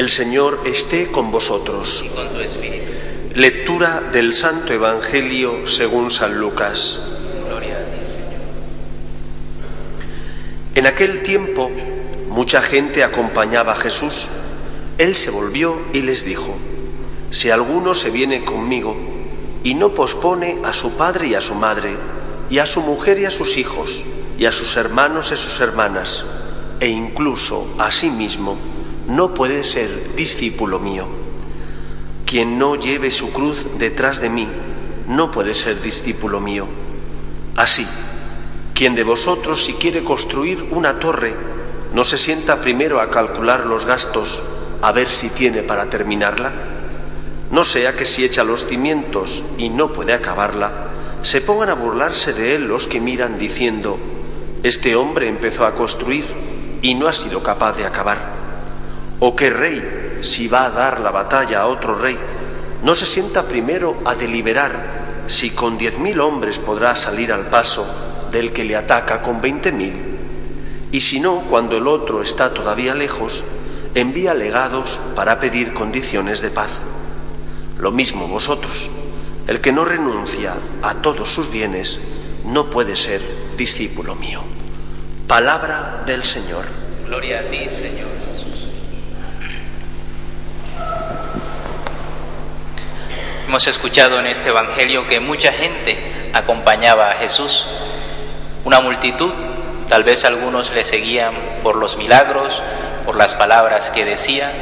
El Señor esté con vosotros. y con tu espíritu. Lectura del Santo Evangelio según San Lucas. Gloria a ti, Señor. En aquel tiempo mucha gente acompañaba a Jesús. Él se volvió y les dijo, Si alguno se viene conmigo y no pospone a su padre y a su madre, y a su mujer y a sus hijos, y a sus hermanos y sus hermanas, e incluso a sí mismo, no puede ser discípulo mío. Quien no lleve su cruz detrás de mí, no puede ser discípulo mío. Así, quien de vosotros si quiere construir una torre, no se sienta primero a calcular los gastos, a ver si tiene para terminarla. No sea que si echa los cimientos y no puede acabarla, se pongan a burlarse de él los que miran diciendo, este hombre empezó a construir y no ha sido capaz de acabar. O qué rey, si va a dar la batalla a otro rey, no se sienta primero a deliberar si con diez mil hombres podrá salir al paso del que le ataca con veinte mil. Y si no, cuando el otro está todavía lejos, envía legados para pedir condiciones de paz. Lo mismo vosotros. El que no renuncia a todos sus bienes no puede ser discípulo mío. Palabra del Señor. Gloria a ti, Señor Jesús. Hemos escuchado en este Evangelio que mucha gente acompañaba a Jesús, una multitud, tal vez algunos le seguían por los milagros, por las palabras que decía,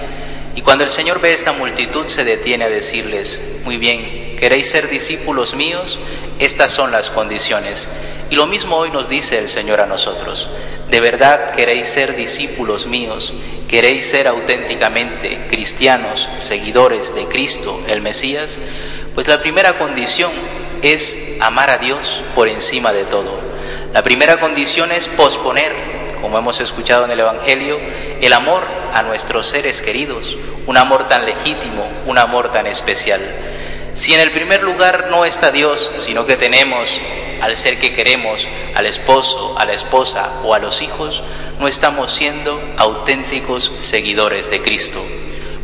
y cuando el Señor ve esta multitud se detiene a decirles, muy bien, ¿queréis ser discípulos míos? Estas son las condiciones. Y lo mismo hoy nos dice el Señor a nosotros. ¿De verdad queréis ser discípulos míos? ¿Queréis ser auténticamente cristianos, seguidores de Cristo, el Mesías? Pues la primera condición es amar a Dios por encima de todo. La primera condición es posponer, como hemos escuchado en el Evangelio, el amor a nuestros seres queridos, un amor tan legítimo, un amor tan especial. Si en el primer lugar no está Dios, sino que tenemos al ser que queremos, al esposo, a la esposa o a los hijos, no estamos siendo auténticos seguidores de Cristo.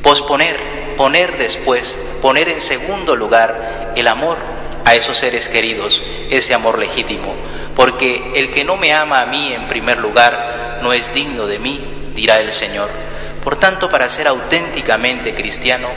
Posponer, poner después, poner en segundo lugar el amor a esos seres queridos, ese amor legítimo, porque el que no me ama a mí en primer lugar no es digno de mí, dirá el Señor. Por tanto, para ser auténticamente cristiano,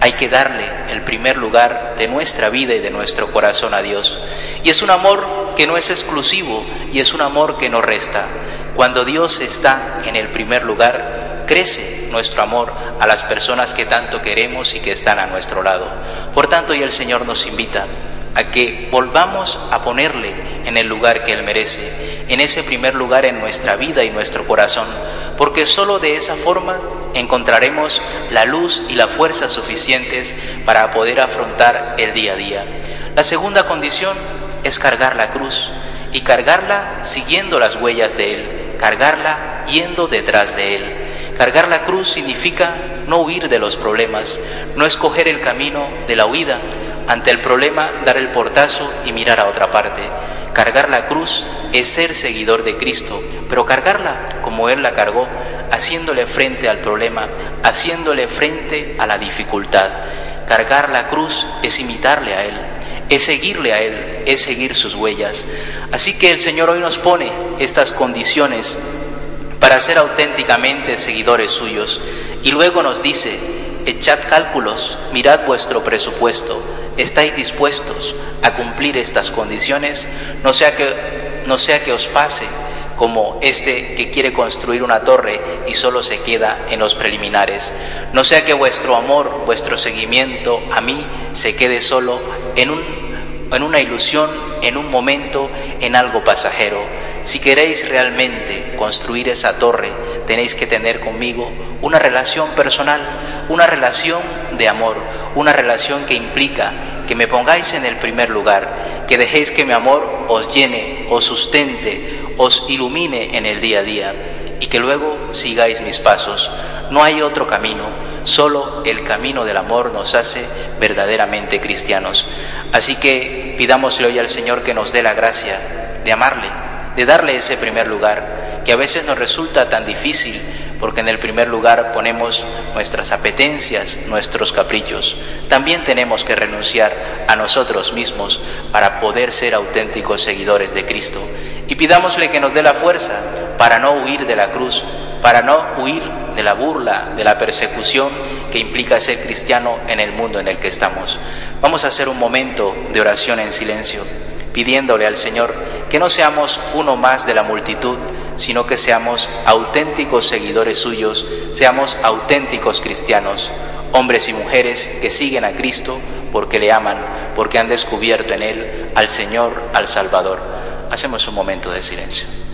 hay que darle el primer lugar de nuestra vida y de nuestro corazón a Dios. Y es un amor que no es exclusivo y es un amor que no resta. Cuando Dios está en el primer lugar, crece nuestro amor a las personas que tanto queremos y que están a nuestro lado. Por tanto, y el Señor nos invita a que volvamos a ponerle en el lugar que Él merece, en ese primer lugar en nuestra vida y nuestro corazón, porque sólo de esa forma encontraremos la luz y la fuerza suficientes para poder afrontar el día a día. La segunda condición es cargar la cruz y cargarla siguiendo las huellas de Él, cargarla yendo detrás de Él. Cargar la cruz significa no huir de los problemas, no escoger el camino de la huida, ante el problema dar el portazo y mirar a otra parte. Cargar la cruz es ser seguidor de Cristo, pero cargarla como Él la cargó, haciéndole frente al problema, haciéndole frente a la dificultad. Cargar la cruz es imitarle a Él, es seguirle a Él, es seguir sus huellas. Así que el Señor hoy nos pone estas condiciones para ser auténticamente seguidores suyos. Y luego nos dice, echad cálculos, mirad vuestro presupuesto, estáis dispuestos a cumplir estas condiciones, no sea que, no sea que os pase como este que quiere construir una torre y solo se queda en los preliminares. No sea que vuestro amor, vuestro seguimiento a mí se quede solo en, un, en una ilusión, en un momento, en algo pasajero. Si queréis realmente construir esa torre, tenéis que tener conmigo una relación personal, una relación de amor, una relación que implica que me pongáis en el primer lugar, que dejéis que mi amor os llene, os sustente, os ilumine en el día a día y que luego sigáis mis pasos. No hay otro camino, solo el camino del amor nos hace verdaderamente cristianos. Así que pidámosle hoy al Señor que nos dé la gracia de amarle, de darle ese primer lugar, que a veces nos resulta tan difícil porque en el primer lugar ponemos nuestras apetencias, nuestros caprichos. También tenemos que renunciar a nosotros mismos para poder ser auténticos seguidores de Cristo. Y pidámosle que nos dé la fuerza para no huir de la cruz, para no huir de la burla, de la persecución que implica ser cristiano en el mundo en el que estamos. Vamos a hacer un momento de oración en silencio, pidiéndole al Señor que no seamos uno más de la multitud, sino que seamos auténticos seguidores suyos, seamos auténticos cristianos, hombres y mujeres que siguen a Cristo porque le aman, porque han descubierto en Él al Señor, al Salvador. Hacemos un momento de silencio.